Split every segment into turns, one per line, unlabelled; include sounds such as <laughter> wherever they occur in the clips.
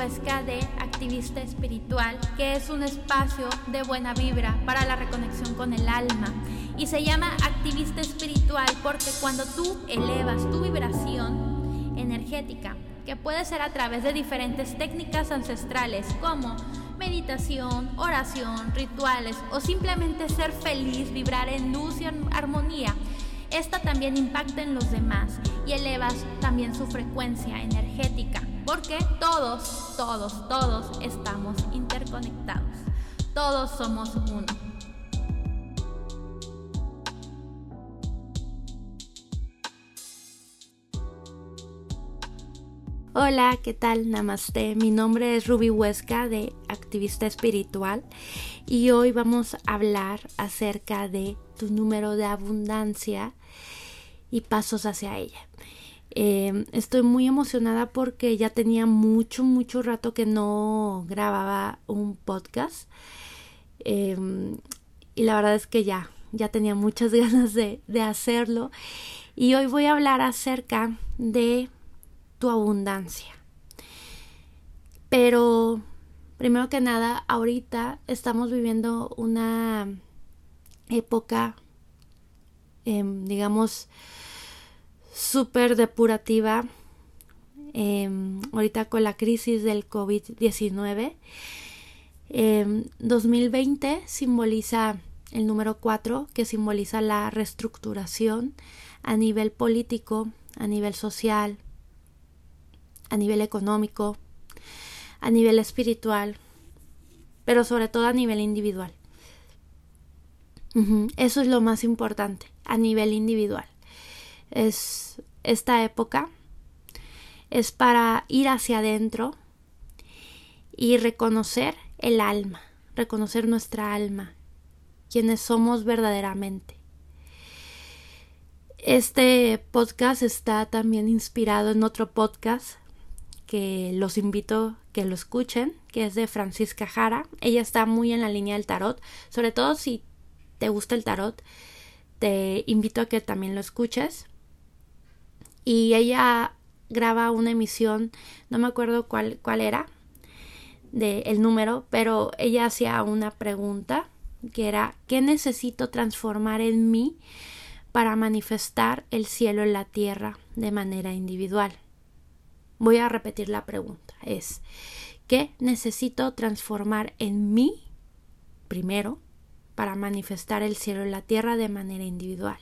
Huesca de Activista Espiritual, que es un espacio de buena vibra para la reconexión con el alma. Y se llama Activista Espiritual porque cuando tú elevas tu vibración energética, que puede ser a través de diferentes técnicas ancestrales como meditación, oración, rituales o simplemente ser feliz, vibrar en luz y armonía, esta también impacta en los demás y elevas también su frecuencia energética, porque todos, todos, todos estamos interconectados. Todos somos uno. Hola, ¿qué tal? Namaste. Mi nombre es Ruby Huesca de Activista Espiritual y hoy vamos a hablar acerca de tu número de abundancia y pasos hacia ella. Em, estoy muy emocionada porque ya tenía mucho, mucho rato que no grababa un podcast. Em, y la verdad es que ya, ya tenía muchas <laughs> ganas de, de hacerlo. Y hoy voy a hablar acerca de tu abundancia. Pero, primero que nada, ahorita estamos viviendo una época, em, digamos, súper depurativa. Em, ahorita con la crisis del COVID-19. 2020 em, simboliza el número 4, que simboliza la reestructuración a nivel político, a nivel social, a nivel económico, a nivel espiritual, pero sobre todo a nivel individual. Eso es lo más importante, a nivel individual. Es esta época es para ir hacia adentro y reconocer el alma, reconocer nuestra alma, quienes somos verdaderamente. Este podcast está también inspirado en otro podcast que los invito que lo escuchen, que es de Francisca Jara. Ella está muy en la línea del tarot, sobre todo si te gusta el tarot, te invito a que también lo escuches. Y ella graba una emisión, no me acuerdo cuál, cuál era, de el número, pero ella hacía una pregunta que era ¿qué necesito transformar en mí para manifestar el cielo en la tierra de manera individual? Voy a repetir la pregunta. Es, ¿qué necesito transformar en mí primero para manifestar el cielo en la tierra de manera individual?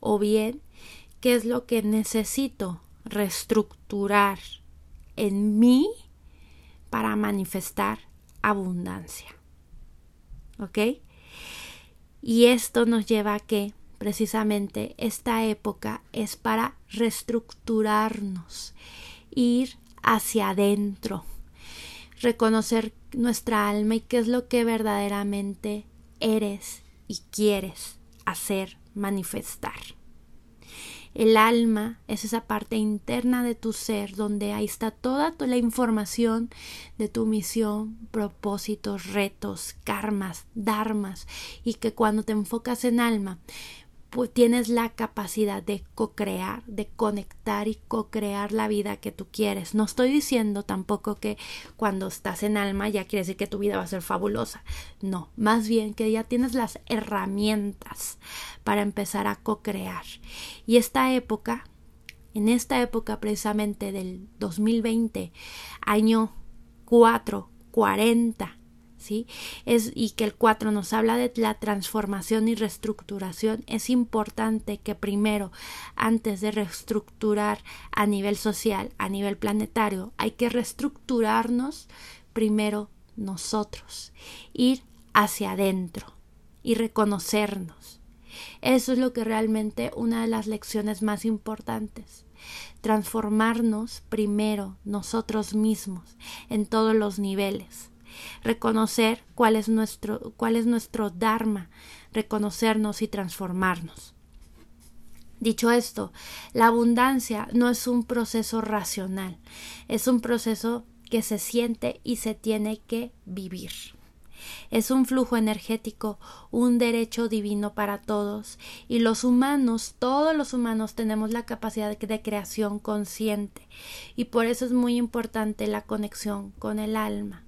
O bien, ¿qué es lo que necesito reestructurar en mí para manifestar abundancia? ¿Ok? Y esto nos lleva a que precisamente esta época es para reestructurarnos ir hacia adentro, reconocer nuestra alma y qué es lo que verdaderamente eres y quieres hacer manifestar. El alma es esa parte interna de tu ser donde ahí está toda la información de tu misión, propósitos, retos, karmas, dharmas y que cuando te enfocas en alma pues tienes la capacidad de co-crear, de conectar y co-crear la vida que tú quieres. No estoy diciendo tampoco que cuando estás en alma ya quiere decir que tu vida va a ser fabulosa. No, más bien que ya tienes las herramientas para empezar a co-crear. Y esta época, en esta época precisamente del 2020, año 4, 40, es, y que el 4 nos habla de la transformación y reestructuración, es importante que primero, antes de reestructurar a nivel social, a nivel planetario, hay que reestructurarnos primero nosotros, ir hacia adentro y reconocernos. Eso es lo que realmente una de las lecciones más importantes. Transformarnos primero nosotros mismos en todos los niveles reconocer cuál es nuestro, cuál es nuestro Dharma, reconocernos y transformarnos. Dicho esto, la abundancia no es un proceso racional, es un proceso que se siente y se tiene que vivir. Es un flujo energético, un derecho divino para todos, y los humanos, todos los humanos tenemos la capacidad de creación consciente, y por eso es muy importante la conexión con el alma.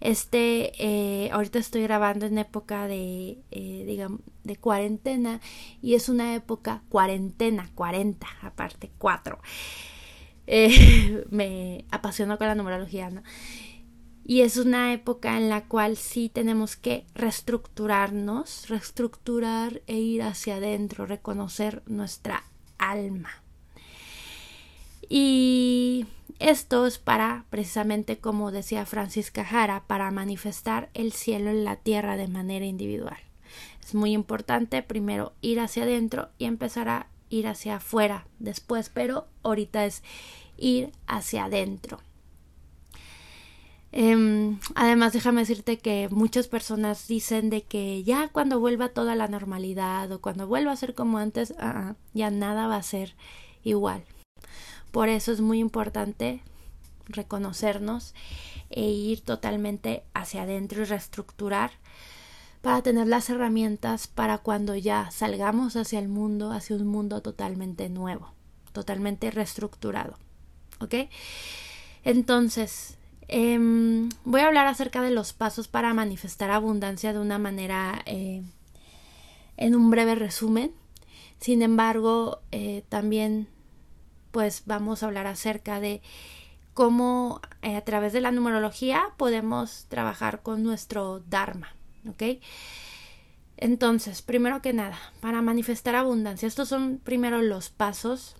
Este, eh, ahorita estoy grabando en época de, eh, digamos, de cuarentena y es una época cuarentena, cuarenta, aparte, cuatro. Eh, <laughs> me apasiono con la numerología, ¿no? Y es una época en la cual sí tenemos que reestructurarnos, reestructurar e ir hacia adentro, reconocer nuestra alma. Y esto es para, precisamente como decía Francisca Jara, para manifestar el cielo en la tierra de manera individual. Es muy importante primero ir hacia adentro y empezar a ir hacia afuera después, pero ahorita es ir hacia adentro. Em, además, déjame decirte que muchas personas dicen de que ya cuando vuelva toda la normalidad o cuando vuelva a ser como antes, ah, ah, ya nada va a ser igual. Por eso es muy importante reconocernos e ir totalmente hacia adentro y reestructurar para tener las herramientas para cuando ya salgamos hacia el mundo, hacia un mundo totalmente nuevo, totalmente reestructurado. ¿Ok? Entonces, em, voy a hablar acerca de los pasos para manifestar abundancia de una manera eh, en un breve resumen. Sin embargo, eh, también pues vamos a hablar acerca de cómo eh, a través de la numerología podemos trabajar con nuestro Dharma, ¿ok? Entonces, primero que nada, para manifestar abundancia, estos son primero los pasos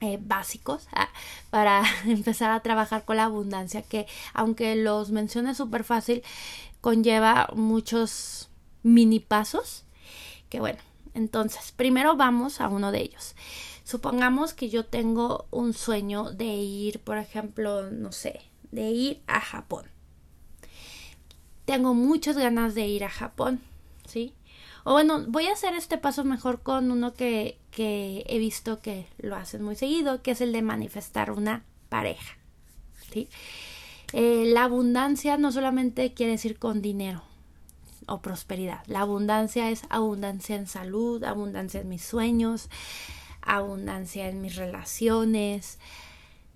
eh, básicos ah, para <laughs> empezar a trabajar con la abundancia, que aunque los mencione súper fácil, conlleva muchos mini pasos, que bueno, entonces, primero vamos a uno de ellos. Supongamos que yo tengo un sueño de ir, por ejemplo, no sé, de ir a Japón. Tengo muchas ganas de ir a Japón, ¿sí? O bueno, voy a hacer este paso mejor con uno que, que he visto que lo hacen muy seguido, que es el de manifestar una pareja, ¿sí? Eh, la abundancia no solamente quiere decir con dinero o prosperidad. La abundancia es abundancia en salud, abundancia en mis sueños, abundancia en mis relaciones,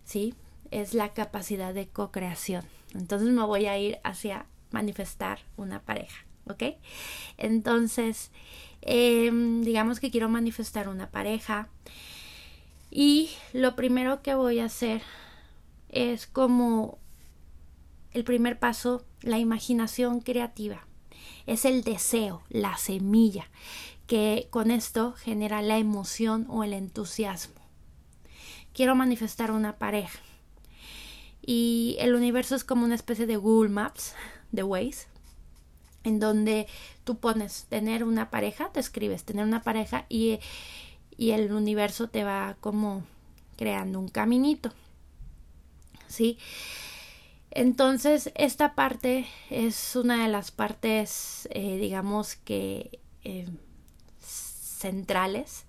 ¿sí? Es la capacidad de co-creación. Entonces me voy a ir hacia manifestar una pareja, ¿ok? Entonces, em, digamos que quiero manifestar una pareja y lo primero que voy a hacer es como el primer paso, la imaginación creativa. Es el deseo, la semilla que con esto genera la emoción o el entusiasmo. Quiero manifestar una pareja. Y el universo es como una especie de Google Maps, de Waze, en donde tú pones tener una pareja, te escribes tener una pareja y, y el universo te va como creando un caminito. ¿Sí? Entonces, esta parte es una de las partes, eh, digamos, que eh, centrales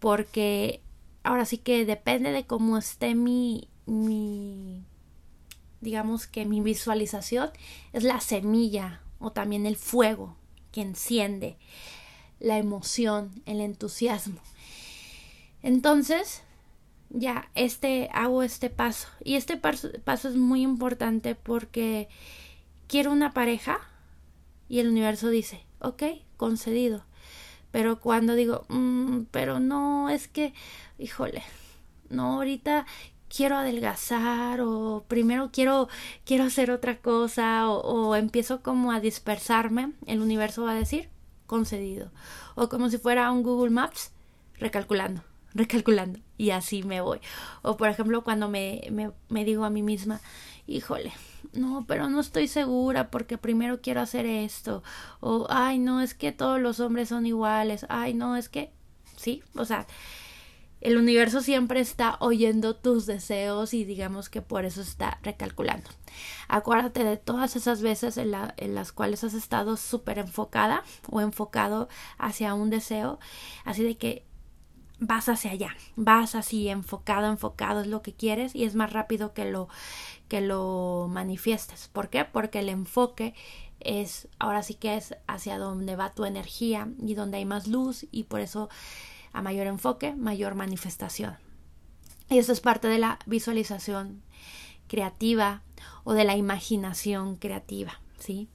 porque ahora sí que depende de cómo esté mi, mi digamos que mi visualización es la semilla o también el fuego que enciende la emoción, el entusiasmo. Entonces, ya, este, hago este paso. Y este paso, paso, es muy importante porque quiero una pareja y el universo dice, ok, concedido. Pero cuando digo, mm, pero no, es que, híjole, no, ahorita quiero adelgazar o primero quiero quiero hacer otra cosa o, o, empiezo como a dispersarme el universo va a decir concedido o como si fuera un Google Maps recalculando <laughs> recalculando y así me voy. O por ejemplo cuando me, me, me digo a mí misma híjole no, pero no estoy segura porque primero quiero hacer esto. O, ay, no, es que todos los hombres son iguales. Ay, no, es que, sí, o sea, el universo siempre está oyendo tus deseos y digamos que por eso está recalculando. Acuérdate de todas esas veces en, en las cuales has estado súper enfocada o enfocado hacia un deseo, así de que vas hacia allá, vas así enfocado, enfocado es lo que quieres y es más rápido que lo que lo manifiestes. ¿Por qué? Porque el enfoque es ahora sí que es hacia donde va tu energía y donde hay más luz y por eso a mayor enfoque, mayor manifestación. Y eso es parte de la visualización creativa o de la imaginación creativa, ¿sí?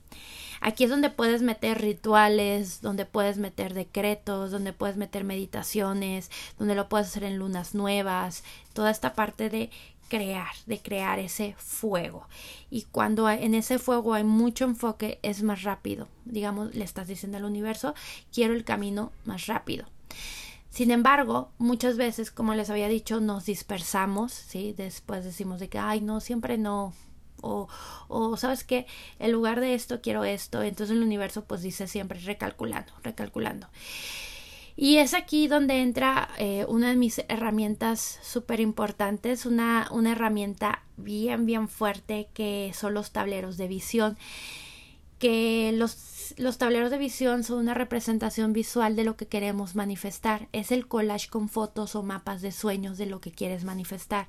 Aquí es donde puedes meter rituales, donde puedes meter decretos, donde puedes meter meditaciones, donde lo puedes hacer en lunas nuevas, toda esta parte de crear, de crear ese fuego. Y cuando en ese fuego hay mucho enfoque, es más rápido. Digamos, le estás diciendo al universo, quiero el camino más rápido. Sin embargo, muchas veces, como les había dicho, nos dispersamos, ¿sí? Después decimos de que, ay, no, siempre no. O, o sabes que en lugar de esto quiero esto. Entonces el universo pues dice siempre recalculando, recalculando. Y es aquí donde entra eh, una de mis herramientas súper importantes, una, una herramienta bien, bien fuerte que son los tableros de visión que los, los, tableros de visión son una representación visual de lo que queremos manifestar. Es el collage con fotos o mapas de sueños de lo que quieres manifestar.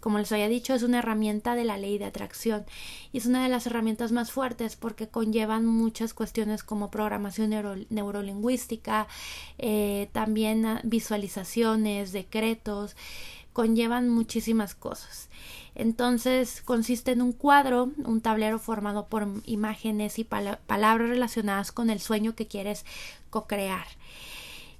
Como les había dicho, es una herramienta de la ley de atracción y es una de las herramientas más fuertes porque conllevan muchas cuestiones como programación neurolingüística, eh, también visualizaciones, decretos, conllevan muchísimas cosas. Entonces consiste en un cuadro, un tablero formado por imágenes y palabras relacionadas con el sueño que quieres co-crear.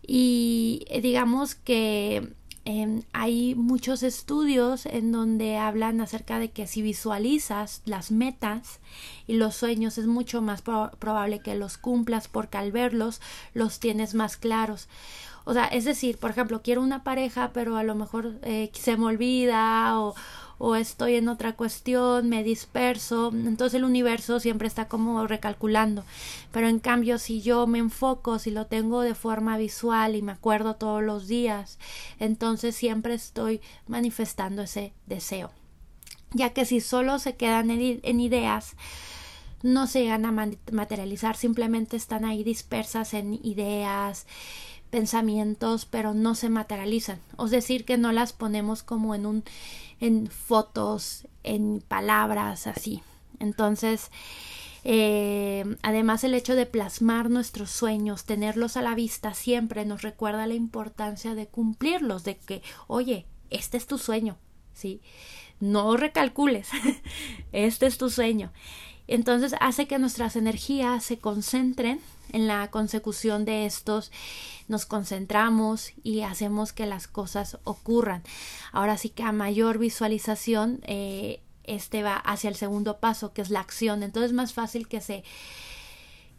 Y eh, digamos que em, hay muchos estudios en donde hablan acerca de que si visualizas las metas y los sueños es mucho más probable que los cumplas porque al verlos los tienes más claros. O sea, es decir, por ejemplo, quiero una pareja, pero a lo mejor eh, se me olvida o, o estoy en otra cuestión, me disperso, entonces el universo siempre está como recalculando. Pero en cambio, si yo me enfoco, si lo tengo de forma visual y me acuerdo todos los días, entonces siempre estoy manifestando ese deseo. Ya que si solo se quedan en, ideas, no se llegan a materializar, simplemente están ahí dispersas en ideas, pensamientos, pero no se materializan. Es decir, que no las ponemos como en un en fotos, en palabras, así. Entonces, eh, además el hecho de plasmar nuestros sueños, tenerlos a la vista, siempre nos recuerda la importancia de cumplirlos, de que, oye, este es tu sueño, ¿sí? No recalcules, <laughs> este es tu sueño. Entonces hace que nuestras energías se concentren en la consecución de estos, nos concentramos y hacemos que las cosas ocurran. Ahora sí que a mayor visualización, eh, este va hacia el segundo paso, que es la acción. Entonces es más fácil que se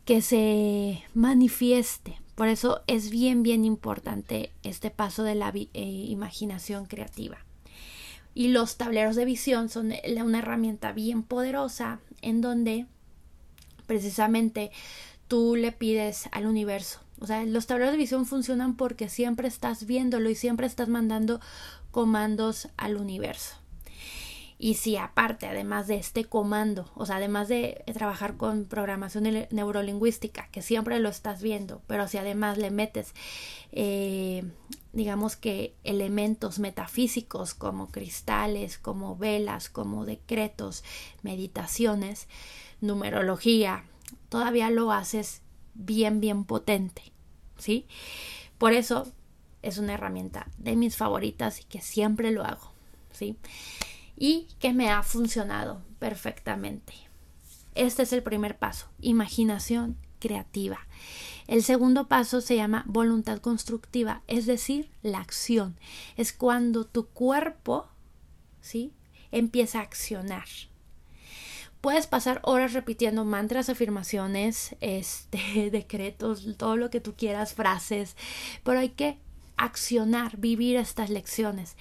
que se manifieste. Por eso es bien, bien importante este paso de la eh, imaginación creativa. Y los tableros de visión son una herramienta bien poderosa en donde precisamente tú le pides al universo. O sea, los tableros de visión funcionan porque siempre estás viéndolo y siempre estás mandando comandos al universo. Y si aparte, además de este comando, o sea, además de trabajar con programación neurolingüística, que siempre lo estás viendo, pero si además le metes, eh, digamos que elementos metafísicos como cristales, como velas, como decretos, meditaciones, numerología, todavía lo haces bien, bien potente, ¿sí? Por eso es una herramienta de mis favoritas y que siempre lo hago, ¿sí? Y que me ha funcionado perfectamente. Este es el primer paso, imaginación creativa. El segundo paso se llama voluntad constructiva, es decir, la acción. Es cuando tu cuerpo, ¿sí? empieza a accionar. Puedes pasar horas repitiendo mantras, afirmaciones, este, <laughs> decretos, todo lo que tú quieras, frases, pero hay que accionar, vivir estas lecciones.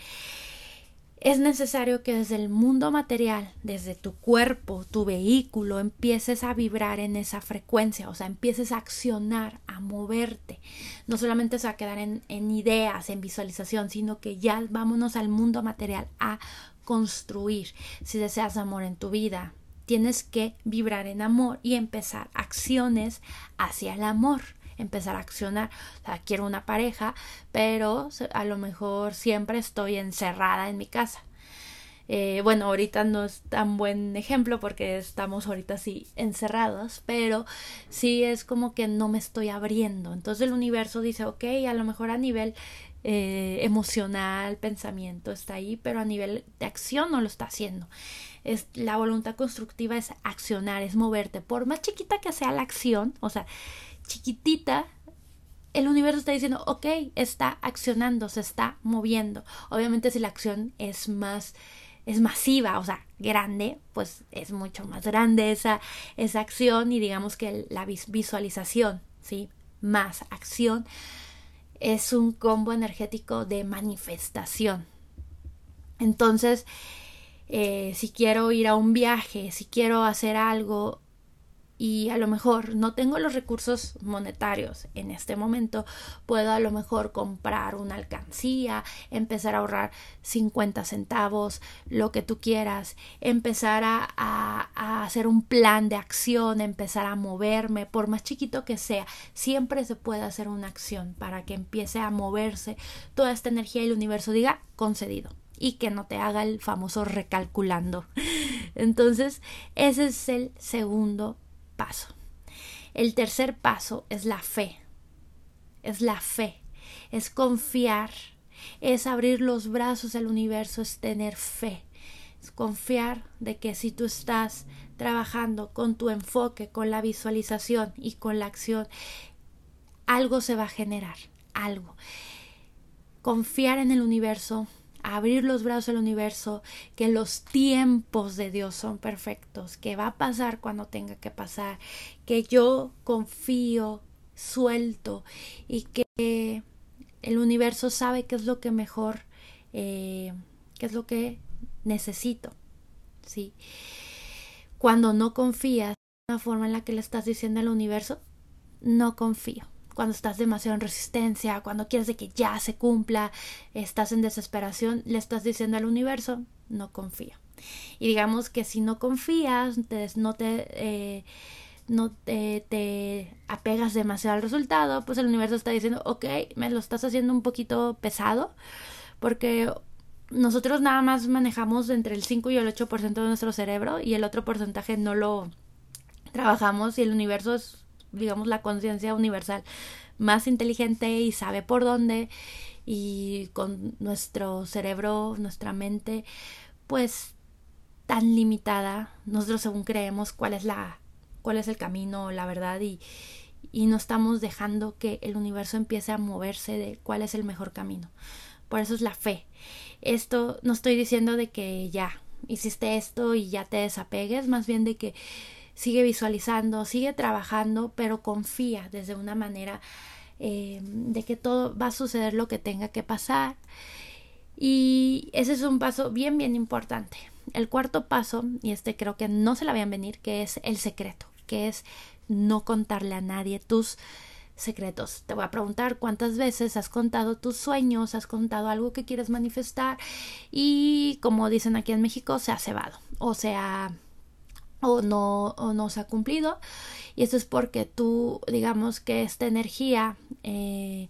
Es necesario que desde el mundo material, desde tu cuerpo, tu vehículo, empieces a vibrar en esa frecuencia, o sea, empieces a accionar, a moverte. No solamente se va a quedar en, en ideas, en visualización, sino que ya vámonos al mundo material a construir. Si deseas amor en tu vida, tienes que vibrar en amor y empezar acciones hacia el amor. empezar a accionar. O sea, quiero una pareja, pero a lo mejor siempre estoy encerrada en mi casa. Eh, bueno, ahorita no es tan buen ejemplo porque estamos ahorita sí encerrados, pero sí es como que no me estoy abriendo. Entonces el universo dice, ok, a lo mejor a nivel eh, emocional, pensamiento está ahí, pero a nivel de acción no lo está haciendo. Es, la voluntad constructiva es accionar, es moverte. Por más chiquita que sea la acción, o sea, chiquitita, el universo está diciendo, ok, está accionando, se está moviendo. Obviamente si la acción es más es masiva, o sea, grande, pues es mucho más grande esa, esa acción y digamos que la visualización, ¿sí? Más acción es un combo energético de manifestación. Entonces, eh, si quiero ir a un viaje, si quiero hacer algo, y a lo mejor no tengo los recursos monetarios en este momento, puedo a lo mejor comprar una alcancía, empezar a ahorrar 50 centavos, lo que tú quieras, empezar a, a, hacer un plan de acción, empezar a moverme, por más chiquito que sea, siempre se puede hacer una acción para que empiece a moverse toda esta energía y el universo diga concedido y que no te haga el famoso recalculando. <laughs> Entonces, ese es el segundo paso. El tercer paso es la fe. Es la fe. Es confiar. Es abrir los brazos al universo. Es tener fe. Es confiar de que si tú estás trabajando con tu enfoque, con la visualización y con la acción, algo se va a generar. Algo. Confiar en el universo abrir los brazos al universo, que los tiempos de Dios son perfectos, que va a pasar cuando tenga que pasar, que yo confío, suelto y que el universo sabe qué es lo que mejor, eh, qué es lo que necesito. ¿sí? Cuando no confías, la forma en la que le estás diciendo al universo, no confío cuando estás demasiado en resistencia, cuando quieres de que ya se cumpla, estás en desesperación, le estás diciendo al universo, no confía. Y digamos que si no confías, no te... Eh, no te, te, apegas demasiado al resultado, pues el universo está diciendo, ok, me lo estás haciendo un poquito pesado, porque nosotros nada más manejamos entre el 5 y el 8% de nuestro cerebro y el otro porcentaje no lo trabajamos y el universo es digamos, la conciencia universal más inteligente y sabe por dónde y con nuestro cerebro, nuestra mente, pues tan limitada, nosotros según creemos cuál es la cuál es el camino, la verdad y y no estamos dejando que el universo empiece a moverse de cuál es el mejor camino. Por eso es la fe. Esto no estoy diciendo de que ya hiciste esto y ya te desapegues, más bien de que sigue visualizando, sigue trabajando, pero confía desde una manera eh, de que todo va a suceder lo que tenga que pasar. Y ese es un paso bien, bien importante. El cuarto paso, y este creo que no se la vean venir, que es el secreto, que es no contarle a nadie tus secretos. Te voy a preguntar cuántas veces has contado tus sueños, has contado algo que quieres manifestar y como dicen aquí en México, se ha cebado o sea o no, o no se ha cumplido. Y eso es porque tú, digamos que esta energía eh,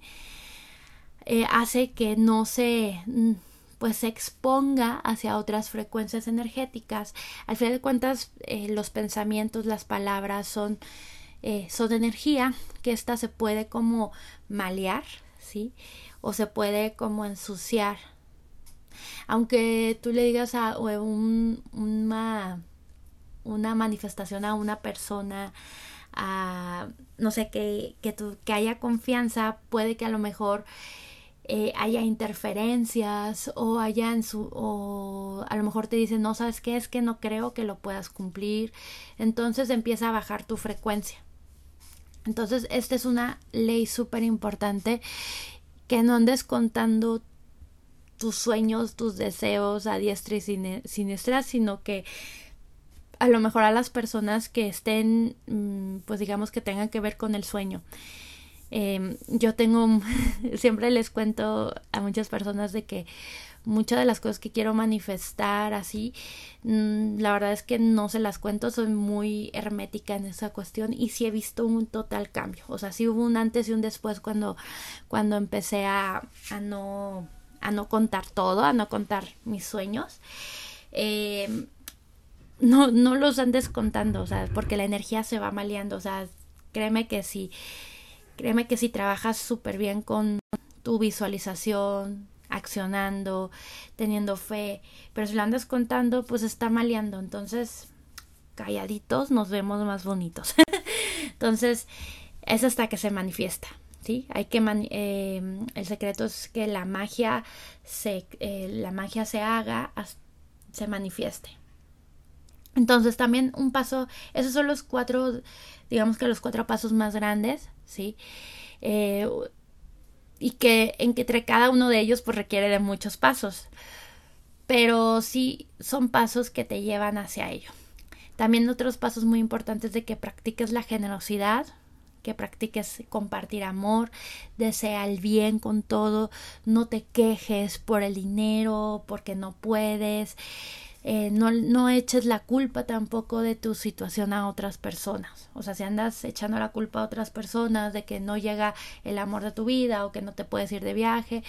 eh, hace que no se mm, pues se exponga hacia otras frecuencias energéticas. Al final de cuentas, eh, los pensamientos, las palabras son, son energía, que esta se puede como malear, ¿sí? O se puede como ensuciar. Aunque tú le digas a un, una una manifestación a una persona, a, no sé, que, que, que haya confianza, puede que a lo mejor eh, haya interferencias o haya en su o a lo mejor te dicen no sabes qué es que no creo que lo puedas cumplir entonces empieza a bajar tu frecuencia. Entonces esta es una ley súper importante que no andes contando tus sueños tus deseos a diestra y siniestra sino que a lo mejor a las personas que estén, mm, pues digamos que tengan que ver con el sueño. Em, yo tengo, <laughs> siempre les cuento a muchas personas de que muchas de las cosas que quiero manifestar así, mm, la verdad es que no se las cuento, soy muy hermética en esa cuestión y sí he visto un total cambio, o sea, sí hubo un antes y un después cuando, cuando empecé a, a no a no contar todo, a no contar mis sueños. Eh, no, no los andes contando, o sea, porque la energía se va maleando, o sea, créeme que si, créeme que si trabajas súper bien con tu visualización, accionando, teniendo fe, pero si lo andas contando, pues está maleando, entonces calladitos nos vemos más bonitos. <laughs> entonces, es hasta que se manifiesta. ¿Sí? Hay que eh, el secreto es que la magia se eh, la magia se haga se manifieste entonces también un paso esos son los cuatro digamos que los cuatro pasos más grandes sí eh, y que entre cada uno de ellos pues requiere de muchos pasos. Pero sí son pasos que te llevan hacia ello. También otros pasos muy importantes de que practiques la generosidad que practiques compartir amor, desea el bien con todo, no te quejes por el dinero, porque no puedes, eh, no, no eches la culpa tampoco de tu situación a otras personas. O sea, si andas echando la culpa a otras personas de que no llega el amor de tu vida o que no te puedes ir de viaje,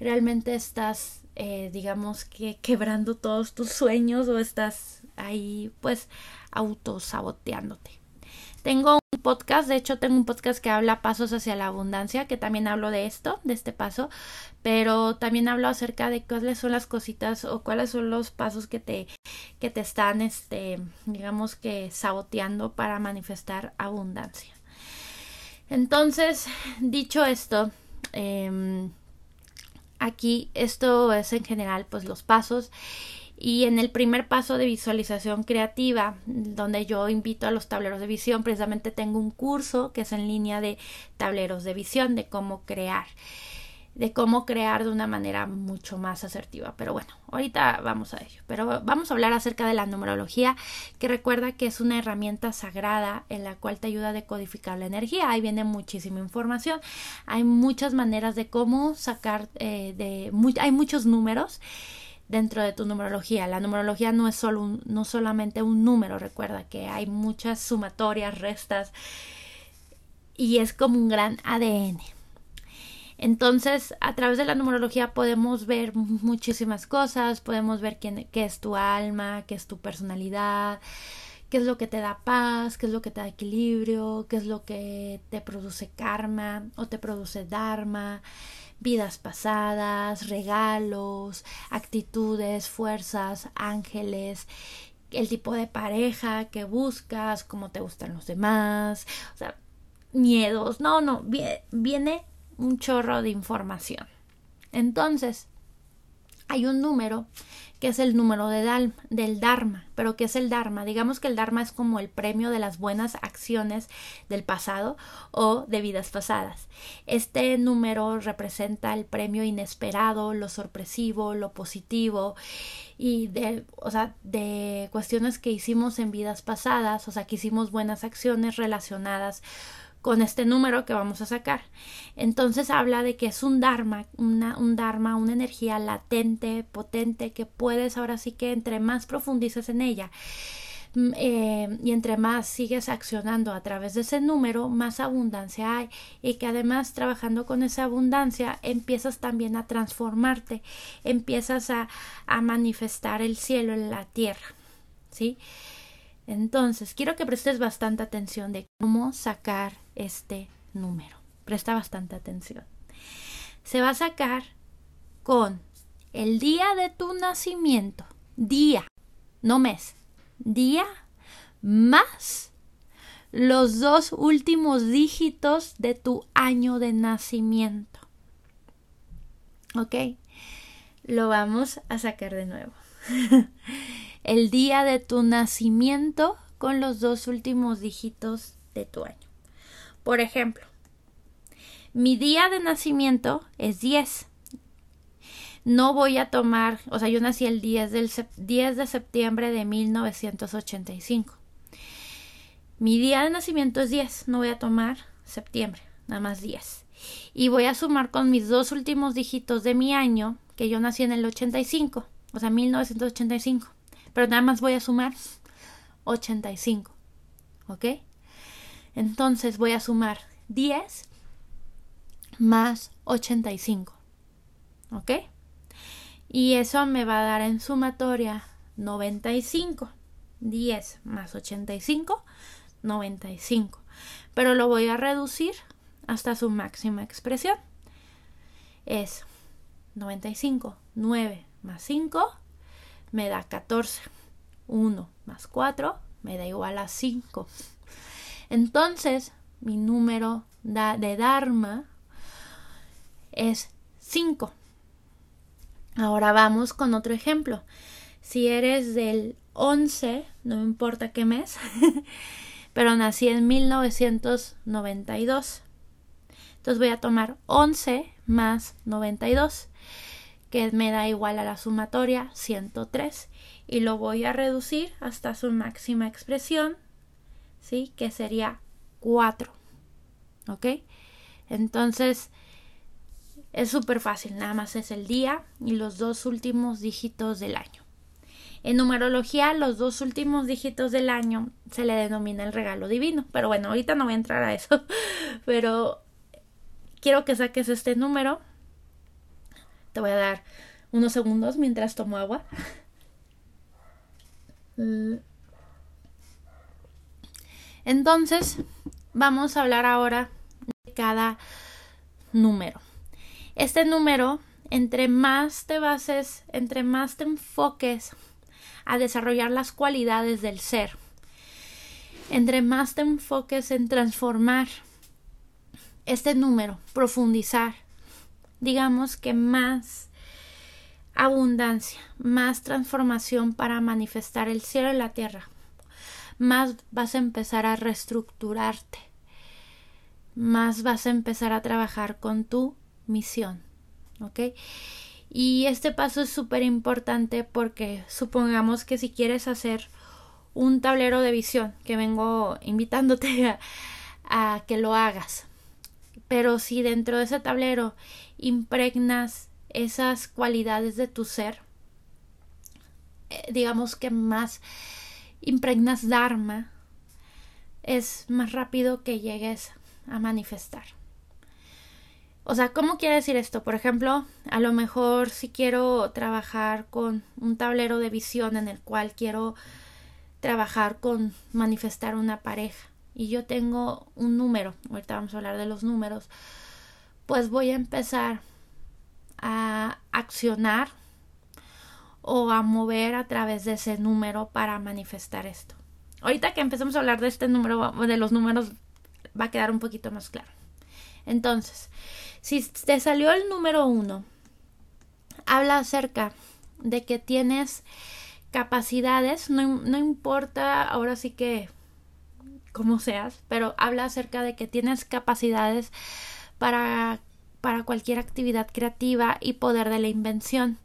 realmente estás, eh, digamos que quebrando todos tus sueños o estás ahí pues autosaboteándote. Tengo un podcast, de hecho tengo un podcast que habla pasos hacia la abundancia, que también hablo de esto, de este paso, pero también hablo acerca de cuáles son las cositas o cuáles son los pasos que te, que te están, este, digamos que saboteando para manifestar abundancia. Entonces, dicho esto, eh, aquí esto es en general pues los pasos y en el primer paso de visualización creativa, donde yo invito a los tableros de visión, precisamente tengo un curso que es en línea de tableros de visión, de cómo crear, de cómo crear de una manera mucho más asertiva. Pero bueno, ahorita vamos a ello. Pero vamos a hablar acerca de la numerología, que recuerda que es una herramienta sagrada en la cual te ayuda a decodificar la energía. Ahí viene muchísima información. Hay muchas maneras de cómo sacar, eh, de, hay muchos números dentro de tu numerología. La numerología no es solo no solamente un número, recuerda que hay muchas sumatorias, restas y es como un gran ADN. Entonces, a través de la numerología podemos ver muchísimas cosas, podemos ver quién, qué es tu alma, qué es tu personalidad, qué es lo que te da paz, qué es lo que te da equilibrio, qué es lo que te produce karma o te produce dharma, vidas pasadas, regalos, actitudes, fuerzas, ángeles, el tipo de pareja que buscas, cómo te gustan los demás, o sea, miedos, no, no, viene un chorro de información. Entonces, hay un número que es el número de del Dharma. Pero ¿qué es el Dharma? Digamos que el Dharma es como el premio de las buenas acciones del pasado o de vidas pasadas. Este número representa el premio inesperado, lo sorpresivo, lo positivo y de, o sea, de cuestiones que hicimos en vidas pasadas, o sea, que hicimos buenas acciones relacionadas con este número que vamos a sacar. Entonces habla de que es un Dharma, una, un Dharma, una energía latente, potente, que puedes ahora sí que entre más profundices en ella mm, eh, y entre más sigues accionando a través de ese número, más abundancia hay y que además trabajando con esa abundancia empiezas también a transformarte, empiezas a, a manifestar el cielo en la tierra, ¿sí? Entonces, quiero que prestes bastante atención de cómo sacar este número. Presta bastante atención. Se va a sacar con el día de tu nacimiento, día, no mes, día más los dos últimos dígitos de tu año de nacimiento. ¿Ok? Lo vamos a sacar de nuevo. <laughs> el día de tu nacimiento con los dos últimos dígitos de tu año. Por ejemplo, mi día de nacimiento es 10. No voy a tomar, o sea, yo nací el 10, del 10 de septiembre de 1985. Mi día de nacimiento es 10, no voy a tomar septiembre, nada más 10. Y voy a sumar con mis dos últimos dígitos de mi año, que yo nací en el 85, o sea, 1985. Pero nada más voy a sumar 85. ¿Ok? Entonces voy a sumar 10 más 85. ¿Ok? Y eso me va a dar en sumatoria 95. 10 más 85, 95. Pero lo voy a reducir hasta su máxima expresión. Es 95, 9 más 5 me da 14. 1 más 4 me da igual a 5. Entonces, mi número de Dharma es 5. Ahora vamos con otro ejemplo. Si eres del 11, no me importa qué mes, <laughs> pero nací en 1992. Entonces voy a tomar 11 más 92, que me da igual a la sumatoria 103, y lo voy a reducir hasta su máxima expresión, ¿sí? Que sería 4. ¿Ok? Entonces, es súper fácil, nada más es el día y los dos últimos dígitos del año. En numerología, los dos últimos dígitos del año se le denomina el regalo divino. Pero bueno, ahorita no voy a entrar a eso. <laughs> Pero quiero que saques este número. Te voy a dar unos segundos mientras tomo agua. <laughs> Entonces, vamos a hablar ahora de cada número. Este número, entre más te bases, entre más te enfoques a desarrollar las cualidades del ser, entre más te enfoques en transformar este número, profundizar, digamos que más abundancia, más transformación para manifestar el cielo y la tierra, más vas a empezar a reestructurarte, más vas a empezar a trabajar con tu misión. ¿Ok? Y este paso es súper importante porque supongamos que si quieres hacer un tablero de visión, que vengo invitándote <laughs> a, a que lo hagas, pero si dentro de ese tablero impregnas esas cualidades de tu ser, eh, digamos que más impregnas Dharma, es más rápido que llegues a manifestar. O sea, ¿cómo quiere decir esto? Por ejemplo, a lo mejor si quiero trabajar con un tablero de visión en el cual quiero trabajar con manifestar una pareja y yo tengo un número, ahorita vamos a hablar de los números, pues voy a empezar a accionar o a mover a través de ese número para manifestar esto. Ahorita que empecemos a hablar de este número, de los números, va a quedar un poquito más claro. Entonces, si te salió el número uno, habla acerca de que tienes capacidades, no, no importa ahora sí que como seas, pero habla acerca de que tienes capacidades para, para cualquier actividad creativa y poder de la invención.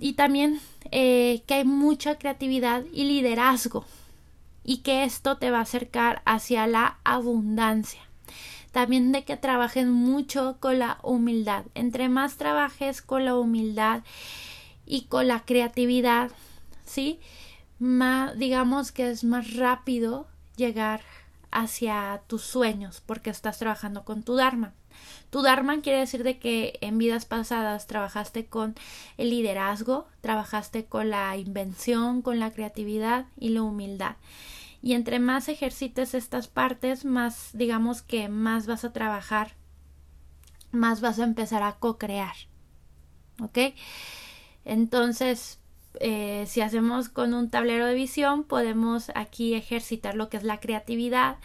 Y también eh, que hay mucha creatividad y liderazgo y que esto te va a acercar hacia la abundancia también de que trabajen mucho con la humildad. Entre más trabajes con la humildad y con la creatividad, ¿sí? Más, digamos que es más rápido llegar hacia tus sueños porque estás trabajando con tu Dharma. Tu Dharma quiere decir de que en vidas pasadas trabajaste con el liderazgo, trabajaste con la invención, con la creatividad y la humildad. Y entre más ejercites estas partes, más digamos que más vas a trabajar, más vas a empezar a co-crear. ¿Ok? Entonces, eh, si hacemos con un tablero de visión, podemos aquí ejercitar lo que es la creatividad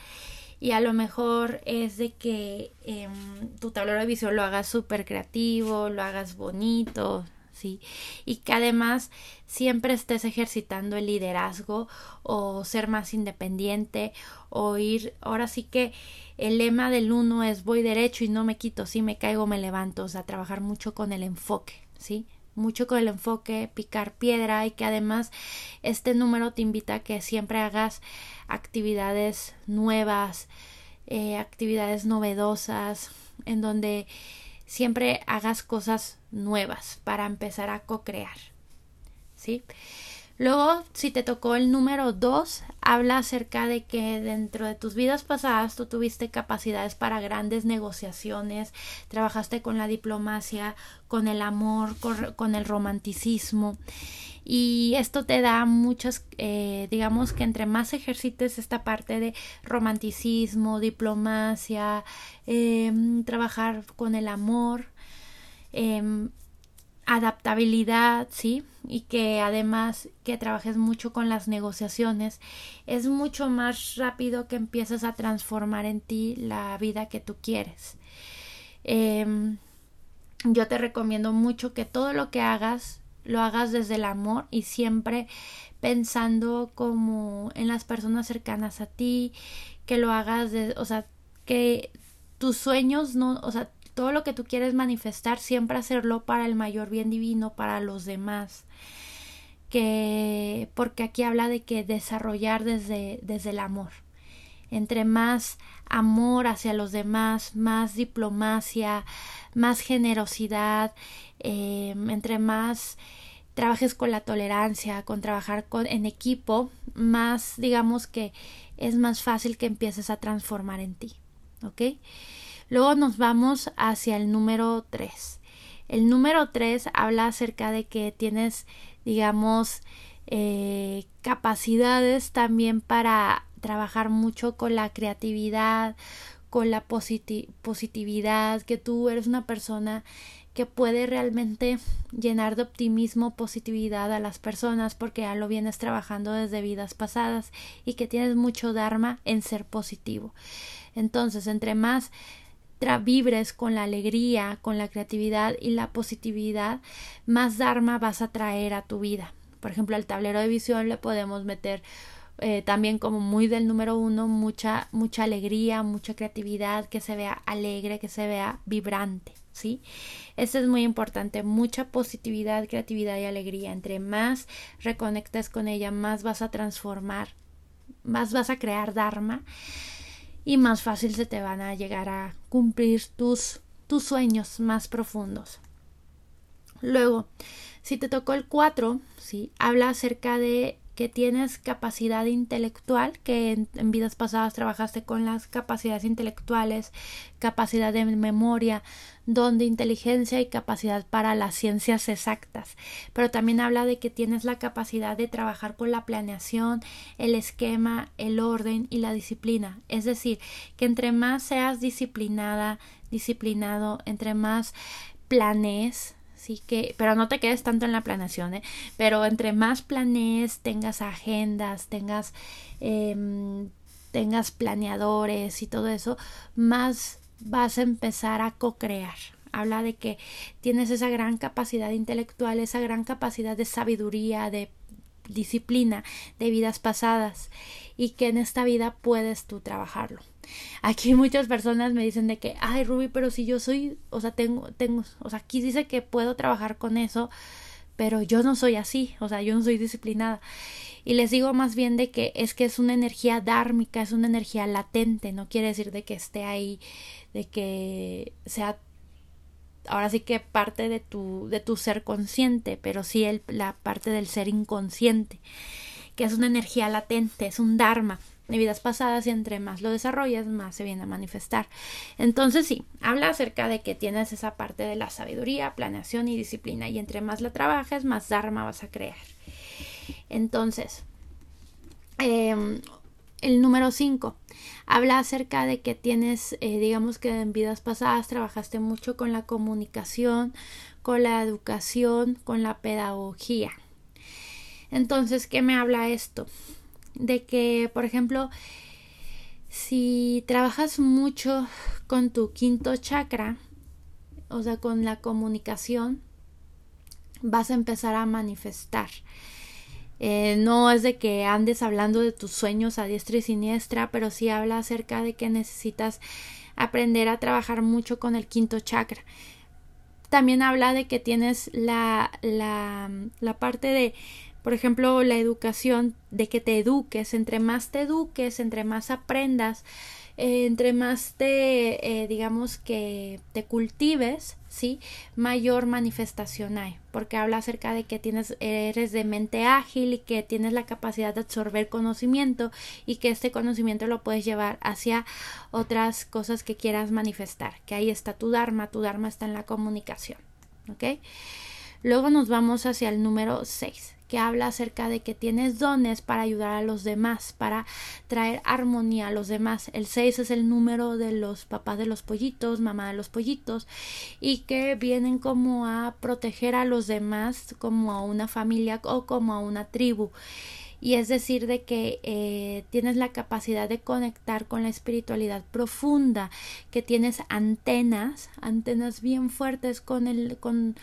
y a lo mejor es de que em, tu tablero de visión lo hagas súper creativo, lo hagas bonito, y que además siempre estés ejercitando el liderazgo o ser más independiente o ir, ahora sí que el lema del uno es voy derecho y no me quito, si me caigo me levanto, o sea, trabajar mucho con el enfoque, ¿sí? Mucho con el enfoque, picar piedra y que además este número te invita a que siempre hagas actividades nuevas, eh, actividades novedosas, en donde siempre hagas cosas nuevas para empezar a co-crear. ¿Sí? Luego, si te tocó el número 2, habla acerca de que dentro de tus vidas pasadas tú tuviste capacidades para grandes negociaciones, trabajaste con la diplomacia, con el amor, con, el romanticismo. Y esto te da muchas, eh, digamos que entre más ejercites esta parte de romanticismo, diplomacia, em, trabajar con el amor, em, adaptabilidad, ¿sí? Y que además que trabajes mucho con las negociaciones, es mucho más rápido que empieces a transformar en ti la vida que tú quieres. Em, yo te recomiendo mucho que todo lo que hagas lo hagas desde el amor y siempre pensando como en las personas cercanas a ti, que lo hagas o sea, que tus sueños no, o sea, todo lo que tú quieres manifestar, siempre hacerlo para el mayor bien divino, para los demás. Que, porque aquí habla de que desarrollar desde, desde el amor. Entre más amor hacia los demás, más diplomacia, más generosidad, eh, entre más trabajes con la tolerancia, con trabajar con, en equipo, más digamos que es más fácil que empieces a transformar en ti. ¿Ok? Luego nos vamos hacia el número 3. El número 3 habla acerca de que tienes, digamos, eh, capacidades también para trabajar mucho con la creatividad, con la positividad, que tú eres una persona que puede realmente llenar de optimismo, positividad a las personas porque ya lo vienes trabajando desde vidas pasadas y que tienes mucho dharma en ser positivo. Entonces, entre más vibres con la alegría, con la creatividad y la positividad, más Dharma vas a traer a tu vida. Por ejemplo, al tablero de visión le podemos meter eh, también como muy del número uno, mucha, mucha alegría, mucha creatividad, que se vea alegre, que se vea vibrante, ¿sí? Esto es muy importante, mucha positividad, creatividad y alegría. Entre más reconectas con ella, más vas a transformar, más vas a crear Dharma y más fácil se te van a llegar a cumplir tus, tus sueños más profundos. Luego, si te tocó el 4, ¿sí? habla acerca de que tienes capacidad intelectual, que en, vidas pasadas trabajaste con las capacidades intelectuales, capacidad de memoria, don de inteligencia y capacidad para las ciencias exactas. Pero también habla de que tienes la capacidad de trabajar con la planeación, el esquema, el orden y la disciplina. Es decir, que entre más seas disciplinada, disciplinado, entre más planees, Así que, pero no te quedes tanto en la planeación, ¿eh? Pero entre más planees, tengas agendas, tengas, em, tengas planeadores y todo eso, más vas a empezar a co-crear. Habla de que tienes esa gran capacidad intelectual, esa gran capacidad de sabiduría, de disciplina, de vidas pasadas y que en esta vida puedes tú trabajarlo. Aquí <laughs> muchas personas me dicen de que, ay Ruby, pero si yo soy, o sea, tengo, tengo, o sea, aquí dice que puedo trabajar con eso, pero yo no soy así, o sea, yo no soy disciplinada. Y les digo más bien de que es que es una energía dármica, es una energía latente, no quiere decir de que esté ahí, de que sea ahora sí que parte de tu, de tu ser consciente, pero sí el, la parte del ser inconsciente, que es una energía latente, es un dharma de vidas pasadas y entre más lo desarrollas, más se viene a manifestar. Entonces sí, habla acerca de que tienes esa parte de la sabiduría, planeación y disciplina y entre más la trabajes, más Dharma vas a crear. Entonces, em, el número 5 habla acerca de que tienes, eh, digamos que en vidas pasadas trabajaste mucho con la comunicación, con la educación, con la pedagogía. Entonces, ¿qué me habla esto? De que, por ejemplo, si trabajas mucho con tu quinto chakra, o sea, con la comunicación, vas a empezar a manifestar. Eh, no es de que andes hablando de tus sueños a diestra y siniestra, pero sí habla acerca de que necesitas aprender a trabajar mucho con el quinto chakra. También habla de que tienes la, la, la parte de por ejemplo, la educación, de que te eduques, entre más te eduques, entre más aprendas, eh, entre más te, eh, digamos que te cultives, ¿sí? Mayor manifestación hay, porque habla acerca de que tienes, eres de mente ágil y que tienes la capacidad de absorber conocimiento y que este conocimiento lo puedes llevar hacia otras cosas que quieras manifestar, que ahí está tu Dharma, tu Dharma está en la comunicación, ¿ok? Luego nos vamos hacia el número 6 que habla acerca de que tienes dones para ayudar a los demás, para traer armonía a los demás. El 6 es el número de los papás de los pollitos, mamá de los pollitos, y que vienen como a proteger a los demás como a una familia o como a una tribu y es decir de que eh, tienes la capacidad de conectar con la espiritualidad profunda que tienes antenas antenas bien fuertes con el con,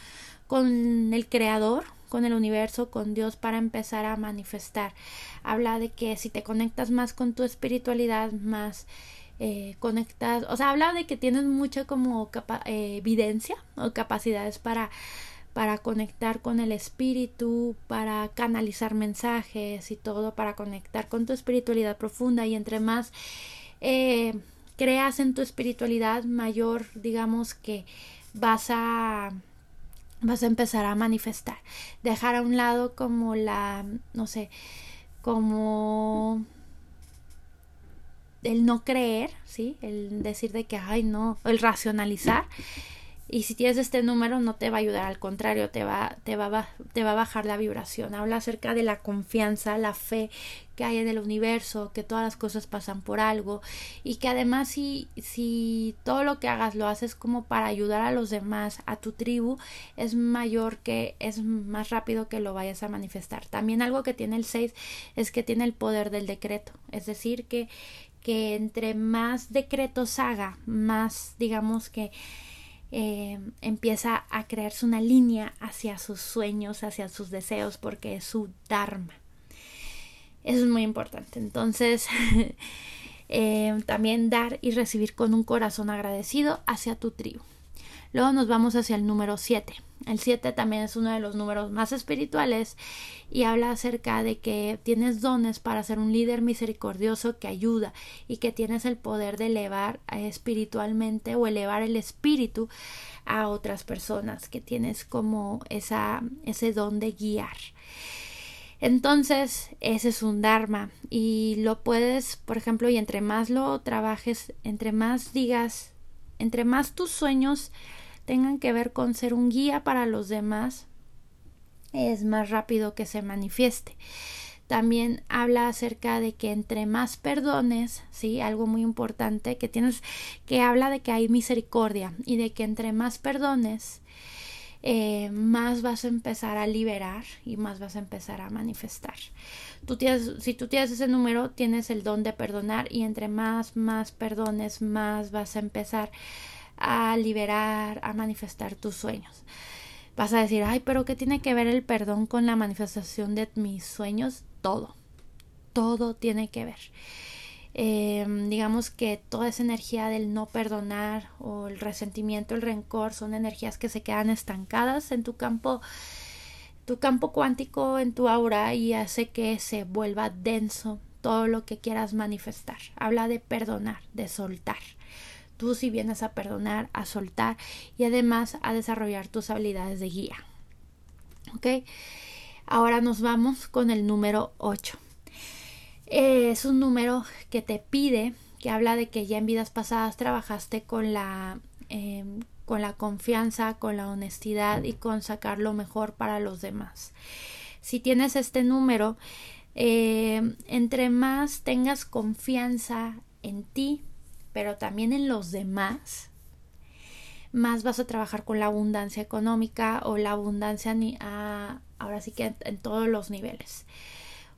con el creador con el universo, con Dios para empezar a manifestar. Habla de que si te conectas más con tu espiritualidad, más eh, conectas, o sea, habla de que tienes mucha como eh, evidencia o capacidades para para conectar con el espíritu, para canalizar mensajes y todo, para conectar con tu espiritualidad profunda y entre más eh, creas en tu espiritualidad mayor, digamos que vas a vas a empezar a manifestar. Dejar a un lado como la, no sé, como el no creer, ¿sí? El decir de que, ay, no, el racionalizar y si tienes este número no te va a ayudar, al contrario, te va, te va, te va a bajar la vibración. Habla acerca de la confianza, la fe que hay en el universo, que todas las cosas pasan por algo y que además si, si todo lo que hagas lo haces como para ayudar a los demás, a tu tribu, es mayor que, es más rápido que lo vayas a manifestar. También algo que tiene el 6 es que tiene el poder del decreto, es decir, que, que entre más decretos haga, más digamos que eh, empieza a crearse una línea hacia sus sueños, hacia sus deseos, porque es su Dharma. Eso es muy importante. Entonces, <laughs> eh, también dar y recibir con un corazón agradecido hacia tu tribu. Luego nos vamos hacia el número 7. El 7 también es uno de los números más espirituales y habla acerca de que tienes dones para ser un líder misericordioso que ayuda y que tienes el poder de elevar espiritualmente o elevar el espíritu a otras personas, que tienes como esa, ese don de guiar. Entonces, ese es un Dharma y lo puedes, por ejemplo, y entre más lo trabajes, entre más digas, entre más tus sueños tengan que ver con ser un guía para los demás, es más rápido que se manifieste. También habla acerca de que entre más perdones, sí, algo muy importante que tienes, que habla de que hay misericordia y de que entre más perdones, eh, más vas a empezar a liberar y más vas a empezar a manifestar. Tú tienes, si tú tienes ese número, tienes el don de perdonar y entre más, más perdones, más vas a empezar a liberar, a manifestar tus sueños. Vas a decir, ay, pero ¿qué tiene que ver el perdón con la manifestación de mis sueños? Todo, todo tiene que ver. Em, digamos que toda esa energía del no perdonar o el resentimiento, el rencor son energías que se quedan estancadas en tu campo, tu campo cuántico, en tu aura y hace que se vuelva denso todo lo que quieras manifestar. Habla de perdonar, de soltar tú si vienes a perdonar, a soltar y además a desarrollar tus habilidades de guía. ¿Ok? Ahora nos vamos con el número 8. es un número que te pide, que habla de que ya en vidas pasadas trabajaste con la, em, con la confianza, con la honestidad y con sacar lo mejor para los demás. Si tienes este número, em, entre más tengas confianza en ti, pero también en los demás, más vas a trabajar con la abundancia económica o la abundancia ni a, ahora sí que en, todos los niveles.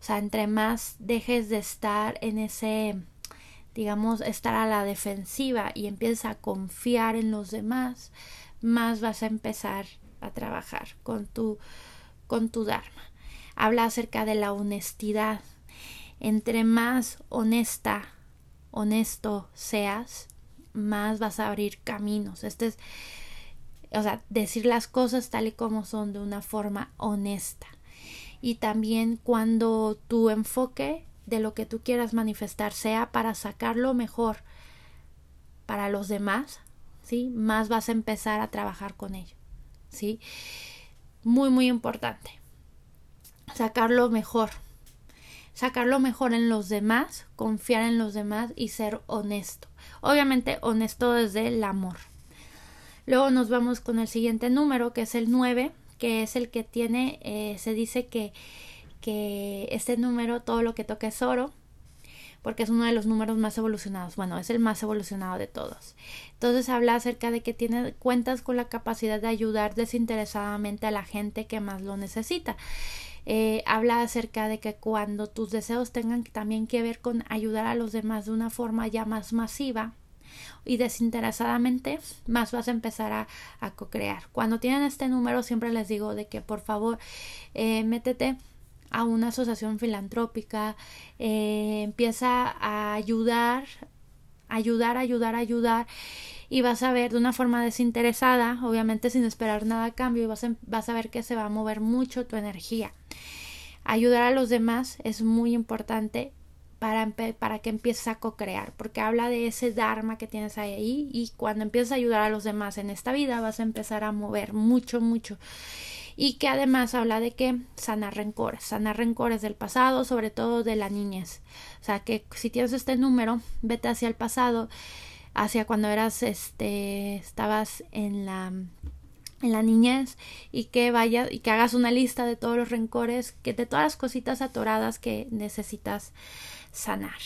O sea, entre más dejes de estar en ese, digamos, estar a la defensiva y empieces a confiar en los demás, más vas a empezar a trabajar con tu, con tu Dharma. Habla acerca de la honestidad. Entre más honesta honesto seas, más vas a abrir caminos. Este es, o sea, decir las cosas tal y como son de una forma honesta. Y también cuando tu enfoque de lo que tú quieras manifestar sea para sacar lo mejor para los demás, ¿sí? Más vas a empezar a trabajar con ello, ¿sí? Muy, muy importante. Sacar lo mejor. Sacar lo mejor en los demás, confiar en los demás y ser honesto. Obviamente honesto desde el amor. Luego nos vamos con el siguiente número, que es el 9, que es el que tiene, eh, se dice que, que este número, todo lo que toca es oro, porque es uno de los números más evolucionados. Bueno, es el más evolucionado de todos. Entonces habla acerca de que tiene cuentas con la capacidad de ayudar desinteresadamente a la gente que más lo necesita. Eh, habla acerca de que cuando tus deseos tengan también que ver con ayudar a los demás de una forma ya más masiva y desinteresadamente, más vas a empezar a, a co-crear. Cuando tienen este número, siempre les digo de que por favor eh, métete a una asociación filantrópica, eh, empieza a ayudar, ayudar, ayudar, ayudar y vas a ver de una forma desinteresada, obviamente sin esperar nada a cambio y vas a, vas a ver que se va a mover mucho tu energía. Ayudar a los demás es muy importante para, para que empieces a co-crear, porque habla de ese Dharma que tienes ahí y cuando empiezas a ayudar a los demás en esta vida vas a empezar a mover mucho, mucho y que además habla de que sanar rencores, sanar rencores del pasado, sobre todo de la niñez. O sea, que si tienes este número, vete hacia el pasado, hacia cuando eras, este, estabas en la en la niñez y que vayas y que hagas una lista de todos los rencores, que de todas las cositas atoradas que necesitas sanar.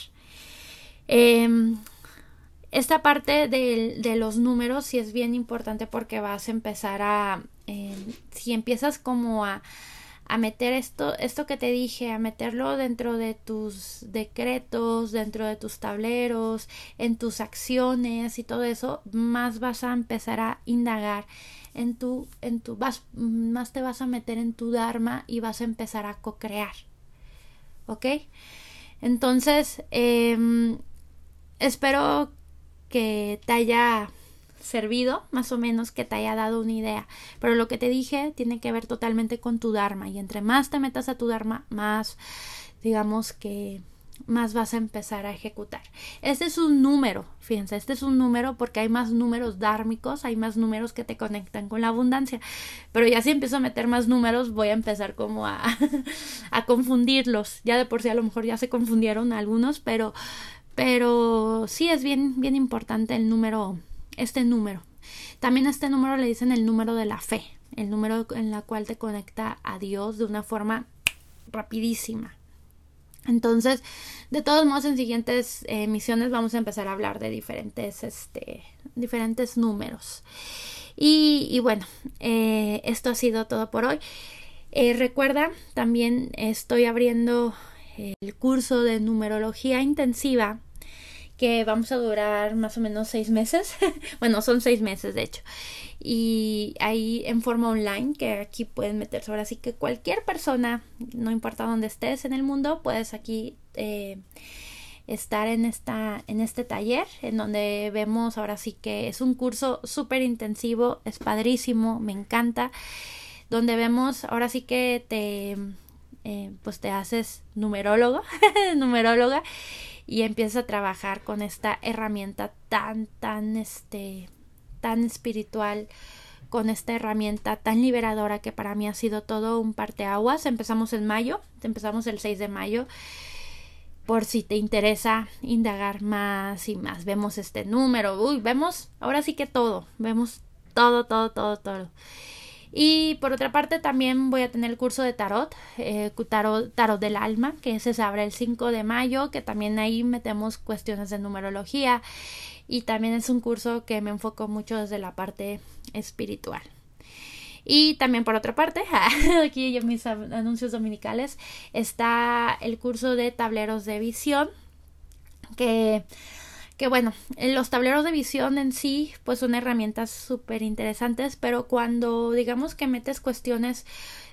Em, esta parte de, de, los números sí es bien importante porque vas a empezar a si empiezas como a, a meter esto, esto que te dije, a meterlo dentro de tus decretos, dentro de tus tableros, en tus acciones y todo eso, más vas a empezar a indagar en tu, en tu, vas, más te vas a meter en tu Dharma y vas a empezar a co-crear. ¿Ok? Entonces, eh, espero que te haya servido, más o menos que te haya dado una idea. Pero lo que te dije tiene que ver totalmente con tu Dharma. Y entre más te metas a tu Dharma, más, digamos que más vas a empezar a ejecutar. Este es un número, fíjense, este es un número porque hay más números dármicos, hay más números que te conectan con la abundancia. Pero ya si empiezo a meter más números, voy a empezar como a, <laughs> a confundirlos. Ya de por sí a lo mejor ya se confundieron algunos, pero, pero sí es bien, bien importante el número este número. También a este número le dicen el número de la fe, el número en la cual te conecta a Dios de una forma rapidísima. Entonces, de todos modos, en siguientes emisiones vamos a empezar a hablar de diferentes, este, diferentes números. Y, bueno, eh, esto ha sido todo por hoy. Eh, recuerda, también estoy abriendo el curso de numerología intensiva que vamos a durar más o menos seis meses. <laughs> bueno, son seis meses de hecho. Y ahí en forma online, que aquí pueden meterse. Ahora sí que cualquier persona, no importa dónde estés en el mundo, puedes aquí eh, estar en, esta, en este taller, en donde vemos ahora sí que es un curso súper intensivo, es padrísimo, me encanta. Donde vemos ahora sí que te, eh, pues te haces numerólogo, <laughs> numeróloga y empieza a trabajar con esta herramienta tan, tan, este, tan espiritual, con esta herramienta tan liberadora que para mí ha sido todo un parteaguas. Empezamos en mayo, empezamos el 6 de mayo. Por si te interesa indagar más y más, vemos este número, uy, vemos, ahora sí que todo, vemos todo, todo, todo, todo. Y por otra parte también voy a tener el curso de tarot, eh, tarot, tarot del alma, que se abre el 5 de mayo, que también ahí metemos cuestiones de numerología y también es un curso que me enfoco mucho desde la parte espiritual. Y también por otra parte, <laughs> aquí en mis anuncios dominicales, está el curso de tableros de visión, que que bueno, los tableros de visión en sí pues son herramientas súper interesantes, pero cuando digamos que metes cuestiones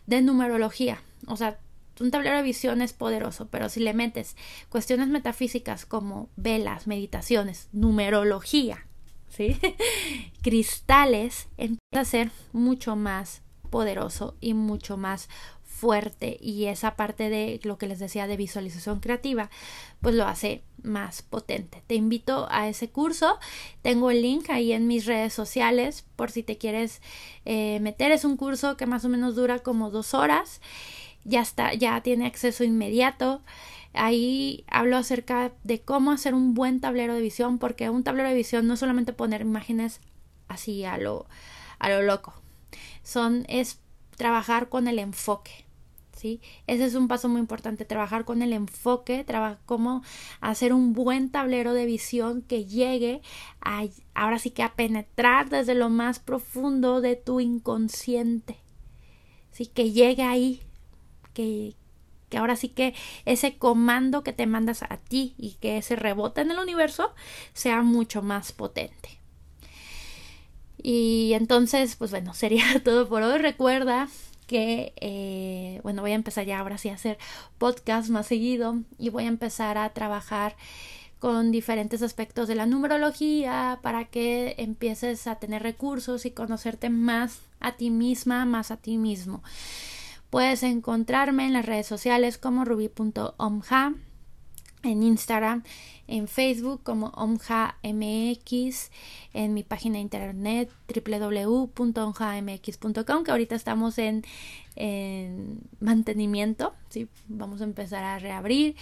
de numerología, o sea, un tablero de visión es poderoso, pero si le metes cuestiones metafísicas como velas, meditaciones, numerología, ¿sí? <laughs> cristales, empieza a ser mucho más poderoso y mucho más fuerte y esa parte de lo que les decía de visualización creativa pues lo hace más potente. Te invito a ese curso. Tengo el link ahí en mis redes sociales por si te quieres eh, meter. Es un curso que más o menos dura como dos horas. Ya está ya tiene acceso inmediato. Ahí hablo acerca de cómo hacer un buen tablero de visión, porque un tablero de visión no es solamente poner imágenes así a lo, a lo loco, son, es trabajar con el enfoque. Ese es un paso muy importante, trabajar con el enfoque, trabajar cómo hacer un buen tablero de visión que llegue a, ahora sí que a penetrar desde lo más profundo de tu inconsciente, ¿sí? Que llegue ahí, que, que ahora sí que ese comando que te mandas a ti y que ese rebote en el universo sea mucho más potente. Y entonces, pues bueno, <laughs> sería todo por hoy. Recuerda que, eh, bueno, voy a empezar ya ahora sí a hacer podcast más seguido y voy a empezar a trabajar con diferentes aspectos de la numerología para que empieces a tener recursos y conocerte más a ti misma, más a ti mismo. Puedes encontrarme en las redes sociales como ruby.omja, en Instagram, en Facebook como omjamx, en mi página de internet www.omjamx.com, que ahorita estamos en, en mantenimiento, ¿sí? vamos a empezar a reabrir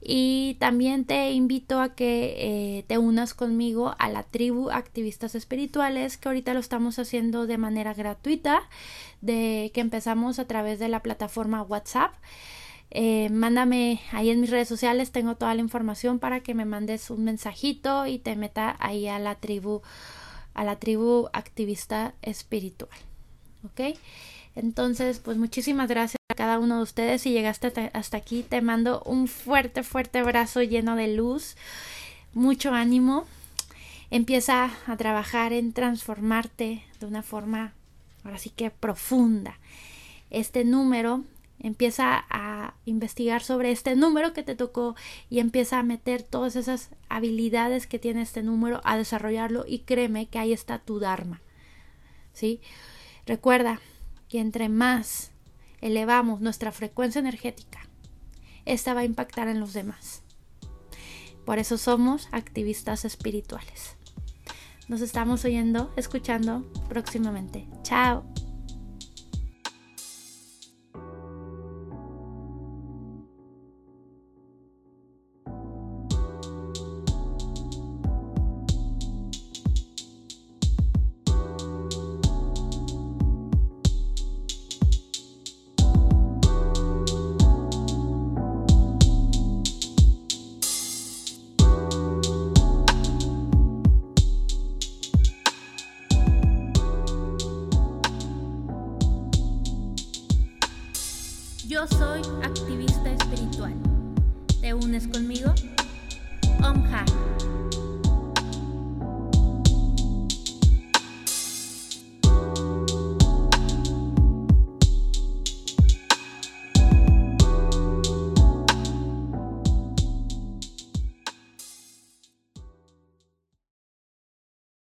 y también te invito a que eh, te unas conmigo a la tribu Activistas Espirituales, que ahorita lo estamos haciendo de manera gratuita, de que empezamos a través de la plataforma WhatsApp. Eh, mándame ahí en mis redes sociales, tengo toda la información para que me mandes un mensajito y te meta ahí a la tribu, a la tribu activista espiritual. ¿Ok? Entonces, pues muchísimas gracias a cada uno de ustedes. Si llegaste hasta aquí, te mando un fuerte, fuerte abrazo lleno de luz, mucho ánimo. Empieza a trabajar en transformarte de una forma, ahora sí que profunda. Este número, empieza a investigar sobre este número que te tocó y empieza a meter todas esas habilidades que tiene este número, a desarrollarlo y créeme que ahí está tu Dharma. ¿Sí? Recuerda, que entre más elevamos nuestra frecuencia energética, esta va a impactar en los demás. Por eso somos activistas espirituales. Nos estamos oyendo, escuchando próximamente. Chao.